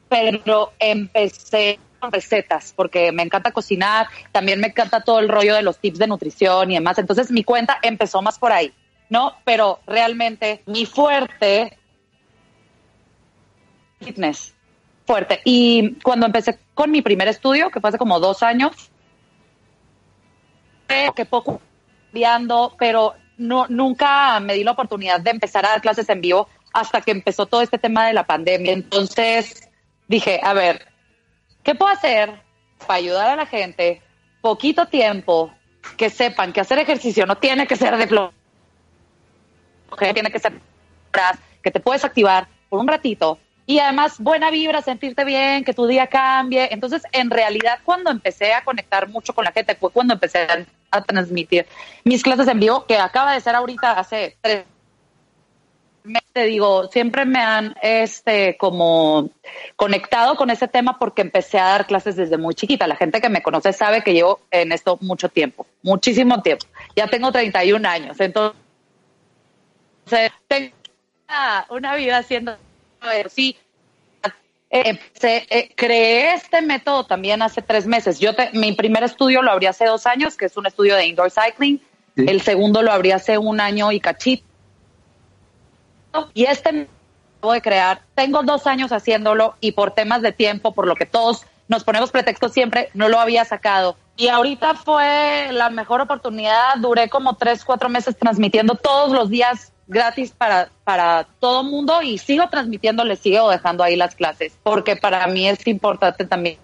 pero empecé con recetas porque me encanta cocinar, también me encanta todo el rollo de los tips de nutrición y demás. Entonces mi cuenta empezó más por ahí, ¿no? Pero realmente mi fuerte fitness fuerte. Y cuando empecé con mi primer estudio, que fue hace como dos años, que poco cambiando, pero no, nunca me di la oportunidad de empezar a dar clases en vivo hasta que empezó todo este tema de la pandemia. Entonces dije, a ver, ¿qué puedo hacer para ayudar a la gente? Poquito tiempo, que sepan que hacer ejercicio no tiene que ser de flojo, tiene que ser que te puedes activar por un ratito y además buena vibra, sentirte bien, que tu día cambie. Entonces, en realidad, cuando empecé a conectar mucho con la gente, fue cuando empecé a, transmitir mis clases en vivo, que acaba de ser ahorita hace tres meses, te digo, siempre me han este como conectado con ese tema porque empecé a dar clases desde muy chiquita. La gente que me conoce sabe que llevo en esto mucho tiempo, muchísimo tiempo. Ya tengo 31 años, entonces tengo una vida haciendo sí, eh, eh, creé este método también hace tres meses. Yo mi primer estudio lo abrí hace dos años, que es un estudio de indoor cycling. El segundo lo abrí hace un año y cachito. Y este acabo de crear, tengo dos años haciéndolo y por temas de tiempo, por lo que todos nos ponemos pretextos siempre, no lo había sacado. Y ahorita fue la mejor oportunidad. Duré como tres, cuatro meses transmitiendo todos los días gratis para, para todo mundo y sigo transmitiéndole, sigo dejando ahí las clases, porque para mí es importante también.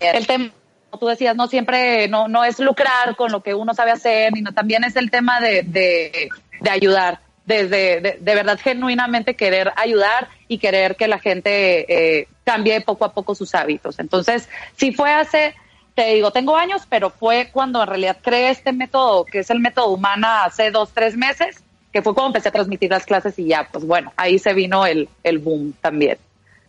El tema, como tú decías, no siempre, no, no es lucrar con lo que uno sabe hacer, sino también es el tema de, de, ayudar, desde de, de, verdad genuinamente querer ayudar y querer que la gente eh, cambie poco a poco sus hábitos. Entonces, si fue hace te digo, tengo años, pero fue cuando en realidad creé este método, que es el método humana, hace dos, tres meses, que fue cuando empecé a transmitir las clases y ya, pues bueno, ahí se vino el, el boom también.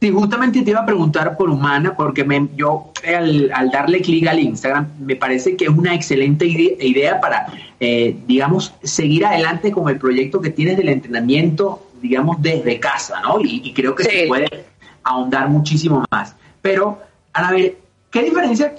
Sí, justamente te iba a preguntar por Humana, porque me, yo al, al darle clic al Instagram, me parece que es una excelente idea para, eh, digamos, seguir adelante con el proyecto que tienes del entrenamiento, digamos, desde casa, ¿no? Y, creo que se puede ahondar muchísimo más. Pero, a ver, ¿Qué diferencia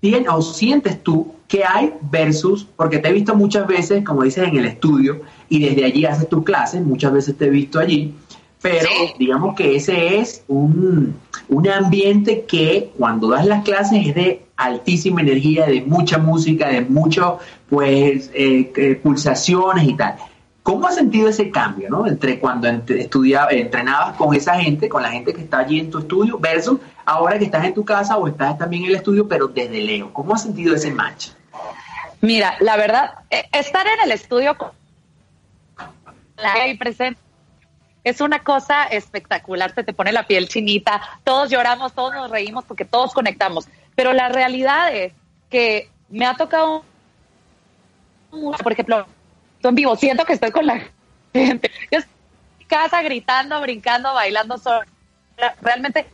tienes o sientes tú que hay versus, porque te he visto muchas veces, como dices, en el estudio y desde allí haces tus clases, muchas veces te he visto allí, pero digamos que ese es un, un ambiente que cuando das las clases es de altísima energía, de mucha música, de mucho, pues, eh, eh, pulsaciones y tal. ¿Cómo has sentido ese cambio, ¿no? Entre cuando estudiaba, entrenabas con esa gente, con la gente que está allí en tu estudio, versus ahora que estás en tu casa o estás también en el estudio, pero desde Leo. ¿Cómo has sentido ese match?
Mira, la verdad, eh, estar en el estudio con la presente es una cosa espectacular, se te pone la piel chinita, todos lloramos, todos nos reímos porque todos conectamos, pero la realidad es que me ha tocado por ejemplo, en vivo, siento que estoy con la gente. Yo estoy en casa gritando, brincando, bailando. Realmente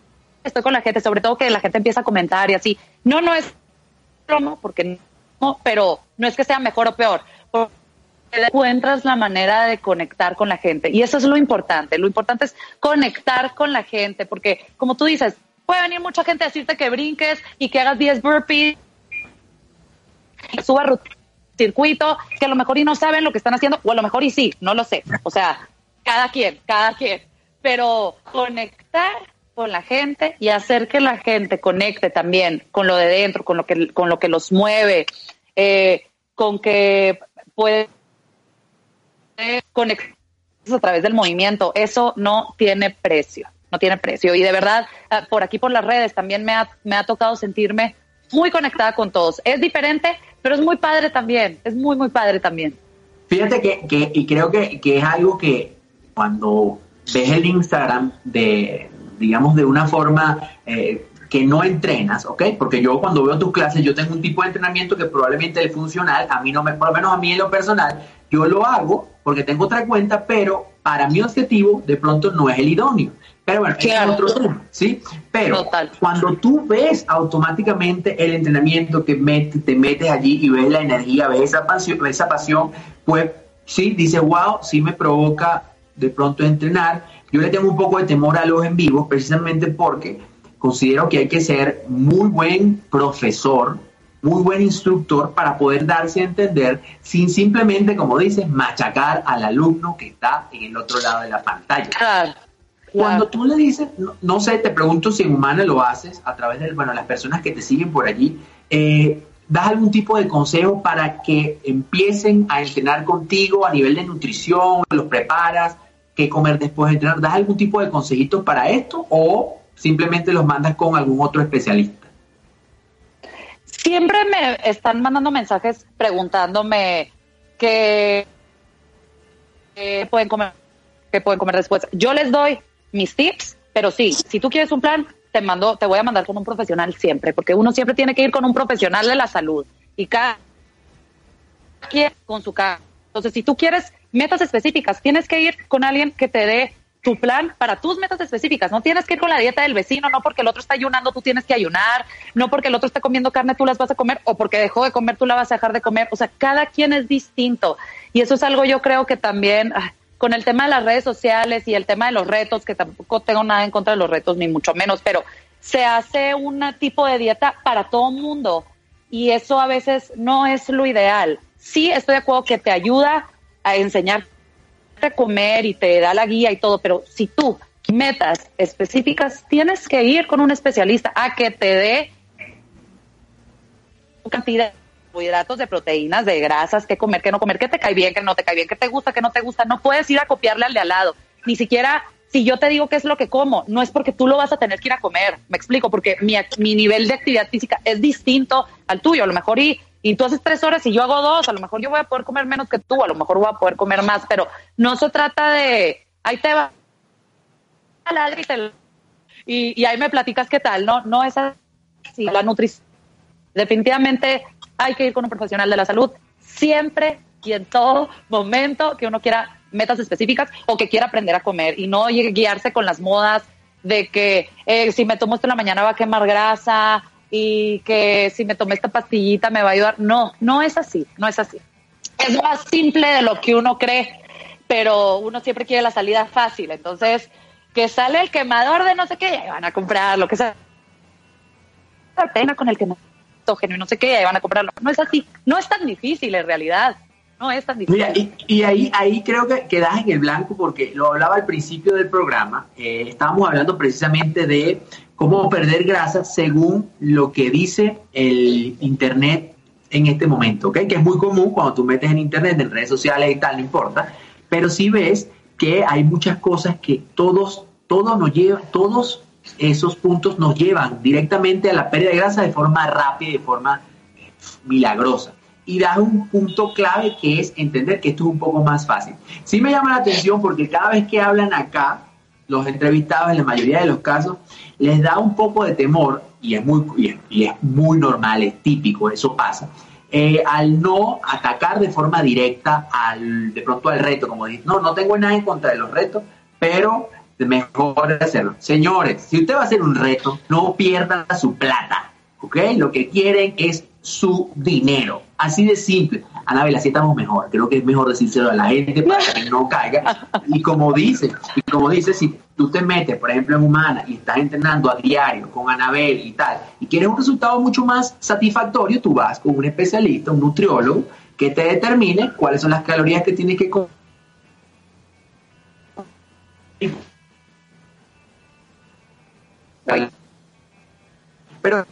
estoy con la gente, sobre todo que la gente empieza a comentar y así. No, no es promo, porque no, pero no es que sea mejor o peor. Encuentras la manera de conectar con la gente. Y eso es lo importante. Lo importante es conectar con la gente, porque como tú dices, puede venir mucha gente a decirte que brinques y que hagas 10 burpees, suba rutina circuito, que a lo mejor y no saben lo que están haciendo, o a lo mejor y sí, no lo sé. O sea, cada quien, cada quien. Pero conectar con la gente y hacer que la gente conecte también con lo de dentro, con lo que, con lo que los mueve, eh, con que puede conectar a través del movimiento. Eso no tiene precio, no tiene precio. Y de verdad, ah, por aquí por las redes también me ha, me ha tocado sentirme muy conectada con todos. Es diferente, pero es muy padre también, es muy, muy padre también.
Fíjate que, que y creo que, que, es algo que cuando ves el Instagram de, digamos, de una forma eh, que no entrenas, ¿ok? Porque yo cuando veo tus clases, yo tengo un tipo de entrenamiento que probablemente es funcional, a mí no me, por lo menos a mí en lo personal, yo lo hago porque tengo otra cuenta, pero para mi objetivo de pronto no es el idóneo. Pero bueno, es otro tema, ¿sí? Pero cuando tú ves automáticamente el entrenamiento que te metes allí y ves la energía, ves esa pasión, esa pasión, pues sí, dice, wow, sí me provoca de pronto entrenar. Yo le tengo un poco de temor a los en vivo precisamente porque considero que hay que ser muy buen profesor, muy buen instructor para poder darse a entender sin simplemente, como dices, machacar al alumno que está en el otro lado de la pantalla. Claro. Cuando tú le dices, no, sé, te pregunto si en Humana lo haces a través de, bueno, las personas que te siguen por allí, eh, ¿das algún tipo de consejo para que empiecen a entrenar contigo a nivel de nutrición? ¿Los preparas? ¿Qué comer después de entrenar? ¿Das algún tipo de consejitos para esto o simplemente los mandas con algún otro especialista?
Siempre me están mandando mensajes preguntándome qué, pueden comer, qué pueden comer después. Yo les doy mis tips, pero sí, si tú quieres un plan, te mando, te voy a mandar con un profesional siempre, porque uno siempre tiene que ir con un profesional de la salud y cada quien con su caso. Entonces, si tú quieres metas específicas, tienes que ir con alguien que te dé tu plan para tus metas específicas. No tienes que ir con la dieta del vecino, no porque el otro está ayunando, tú tienes que ayunar, no porque el otro está comiendo carne, tú las vas a comer, o porque dejó de comer, tú la vas a dejar de comer. O sea, cada quien es distinto. Y eso es algo yo creo que también, con el tema de las redes sociales y el tema de los retos, que tampoco tengo nada en contra de los retos, ni mucho menos, pero se hace un tipo de dieta para todo mundo y eso a veces no es lo ideal. Sí, estoy de acuerdo que te ayuda a enseñarte a comer y te da la guía y todo, pero si tú metas específicas, tienes que ir con un especialista a que te dé cantidad carbohidratos, de proteínas, de grasas, qué comer, qué no comer, qué te cae bien, qué no te cae bien, qué te gusta, qué no te gusta. No puedes ir a copiarle al de al lado. Ni siquiera si yo te digo qué es lo que como, no es porque tú lo vas a tener que ir a comer. Me explico, porque mi, mi nivel de actividad física es distinto al tuyo. A lo mejor y, y tú haces tres horas y yo hago dos, a lo mejor yo voy a poder comer menos que tú, a lo mejor voy a poder comer más, pero no se trata de, ahí te va, y, y ahí me platicas qué tal, no, no es así, la nutrición. Definitivamente hay que ir con un profesional de la salud siempre y en todo momento que uno quiera metas específicas o que quiera aprender a comer y no guiarse con las modas de que eh, si me tomo esto en la mañana va a quemar grasa y que si me tomé esta pastillita me va a ayudar. No, no es así, no es así. Es más simple de lo que uno cree, pero uno siempre quiere la salida fácil. Entonces, que sale el quemador de no sé qué, ya van a comprar lo que sea. Pena con el quemador y no sé qué, ya van a comprarlo. No es así, no es tan difícil en realidad. No es tan difícil.
y, ahí, ahí creo que quedas en el blanco porque lo hablaba al principio del programa. Eh, estábamos hablando precisamente de cómo perder grasa según lo que dice el Internet en este momento, ¿ok? Que es muy común cuando tú metes en Internet, en redes sociales y tal, no importa. Pero sí ves que hay muchas cosas que todos, todos nos llevan, todos esos puntos nos llevan directamente a la pérdida de grasa de forma rápida y de forma eh, milagrosa. Y das un punto clave que es entender que esto es un poco más fácil. Sí me llama la atención porque cada vez que hablan acá, los entrevistados en la mayoría de los casos, les da un poco de temor, y es muy, y es muy normal, es típico, eso pasa, eh, al no atacar de forma directa al, de pronto al reto, como decir, no, no tengo nada en contra de los retos, pero mejor hacerlo. Señores, si usted va a hacer un reto, no pierda su plata, ¿ok? Lo que quieren es su dinero. Así de simple. Anabel, así estamos mejor. Creo que es mejor decírselo a la gente para que no caiga. Y como dice, y como dice, si tú te metes, por ejemplo, en Humana y estás entrenando a diario con Anabel y tal, y quieres un resultado mucho más satisfactorio, tú vas con un especialista, un nutriólogo, que te determine cuáles son las calorías que tienes que comer Pero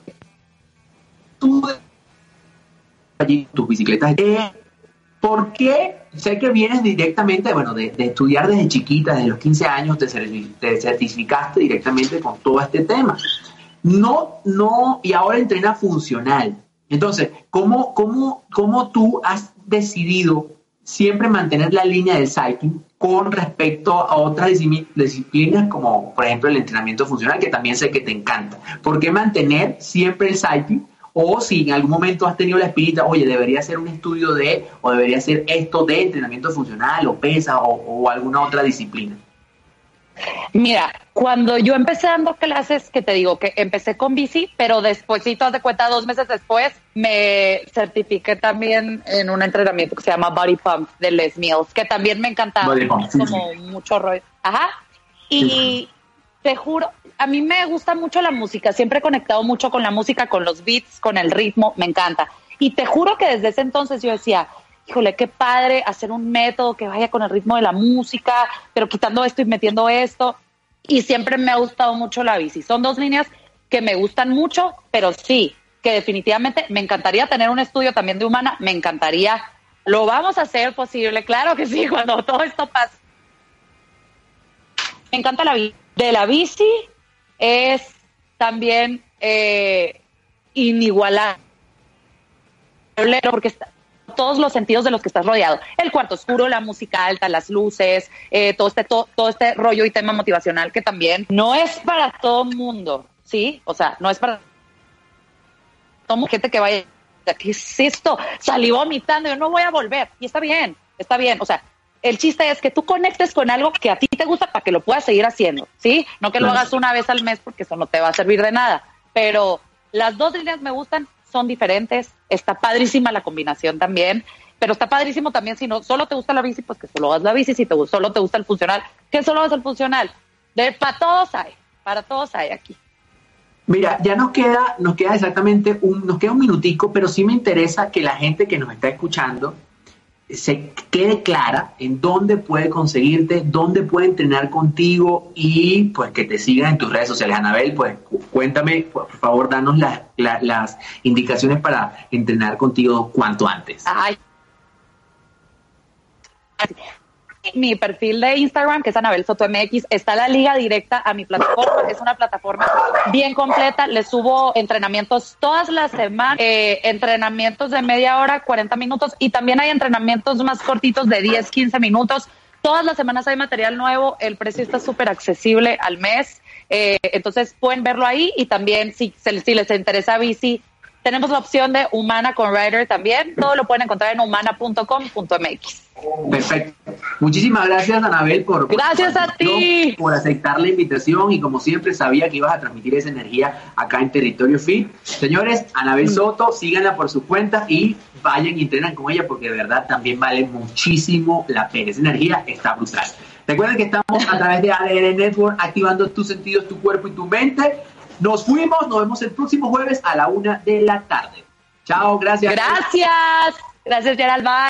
tú allí tus bicicletas. Eh, ¿Por qué? Sé que vienes directamente, bueno, de, estudiar desde chiquita, desde los 15 años, te, te, certificaste directamente con todo este tema. No, no, y ahora entrena funcional. Entonces, ¿cómo, cómo, cómo tú has decidido siempre mantener la línea del cycling con respecto a otras disciplinas como por ejemplo el entrenamiento funcional que también sé que te encanta. ¿Por qué mantener siempre el cycling o si en algún momento has tenido la espinita, oye, debería hacer un estudio de, o debería hacer esto de entrenamiento funcional, o pesa, o, o alguna otra disciplina.
Mira, cuando yo empecé dando clases, que te digo que empecé con bici, pero después, si te de cuenta, dos meses después, me certifiqué también en un entrenamiento que se llama Body Pump de Les Mills, que también me encantaba, como mucho rollo. Ajá. Y te juro, a mí me gusta mucho la música, siempre he conectado mucho con la música, con los beats, con el ritmo, me encanta. Y te juro que desde ese entonces yo decía, híjole, qué padre hacer un método que vaya con el ritmo de la música, pero quitando esto y metiendo esto. Y siempre me ha gustado mucho la bici. Son dos líneas que me gustan mucho, pero sí, que definitivamente me encantaría tener un estudio también de humana, me encantaría. Lo vamos a hacer posible, claro que sí, cuando todo esto pase. Me encanta la bici. De la bici es también eh, inigualable porque está, todos los sentidos de los que estás rodeado. El cuarto oscuro, la música alta, las luces, eh, todo, este, todo, este rollo y tema motivacional que también no es para todo mundo, ¿sí? O sea, no es para todo gente que vaya, ¿qué es esto? Salí vomitando, yo no voy a volver. Y está bien, está bien. O sea, el chiste es que tú conectes con algo que a ti te gusta para que lo puedas seguir haciendo, ¿sí? No que lo hagas una vez al mes porque eso no te va a servir de nada. Pero las dos líneas me gustan, son diferentes, está padrísima la combinación también, pero está padrísimo también si no solo te gusta la bici, pues que solo hagas la bici, si te, solo te gusta el funcional, que solo hagas el funcional. De, para todos hay, para todos hay aquí.
Mira, ya nos queda, nos queda exactamente un, nos queda un minutico, pero sí me interesa que la gente que nos está escuchando se quede clara en dónde puede conseguirte, dónde puede entrenar contigo y pues que te sigan en tus redes sociales. Anabel, pues cuéntame, por favor, danos las indicaciones para entrenar contigo cuanto antes. Ay
mi perfil de Instagram, que es Anabel Soto MX, está la liga directa a mi plataforma. Es una plataforma bien completa. Le subo entrenamientos todas las semanas, eh, entrenamientos de media hora, 40 minutos, y también hay entrenamientos más cortitos de 10, 15 minutos. Todas las semanas hay material nuevo. El precio está súper accesible al mes. Eh, entonces pueden verlo ahí y también si, si les interesa bici, tenemos la opción de Humana con Rider también. Todo lo pueden encontrar en humana.com.mx.
Perfecto. Muchísimas gracias, Anabel, por,
gracias a ti.
por aceptar la invitación y como siempre sabía que ibas a transmitir esa energía acá en Territorio Fit. Señores, Anabel mm. Soto, síganla por su cuenta y vayan y entrenan con ella porque de verdad también vale muchísimo la pena. Esa energía está brutal. Recuerden que estamos a través de ADN Network activando tus sentidos, tu cuerpo y tu mente. Nos fuimos, nos vemos el próximo jueves a la una de la tarde. Chao, gracias.
Gracias. Gracias, Gerald. Bye.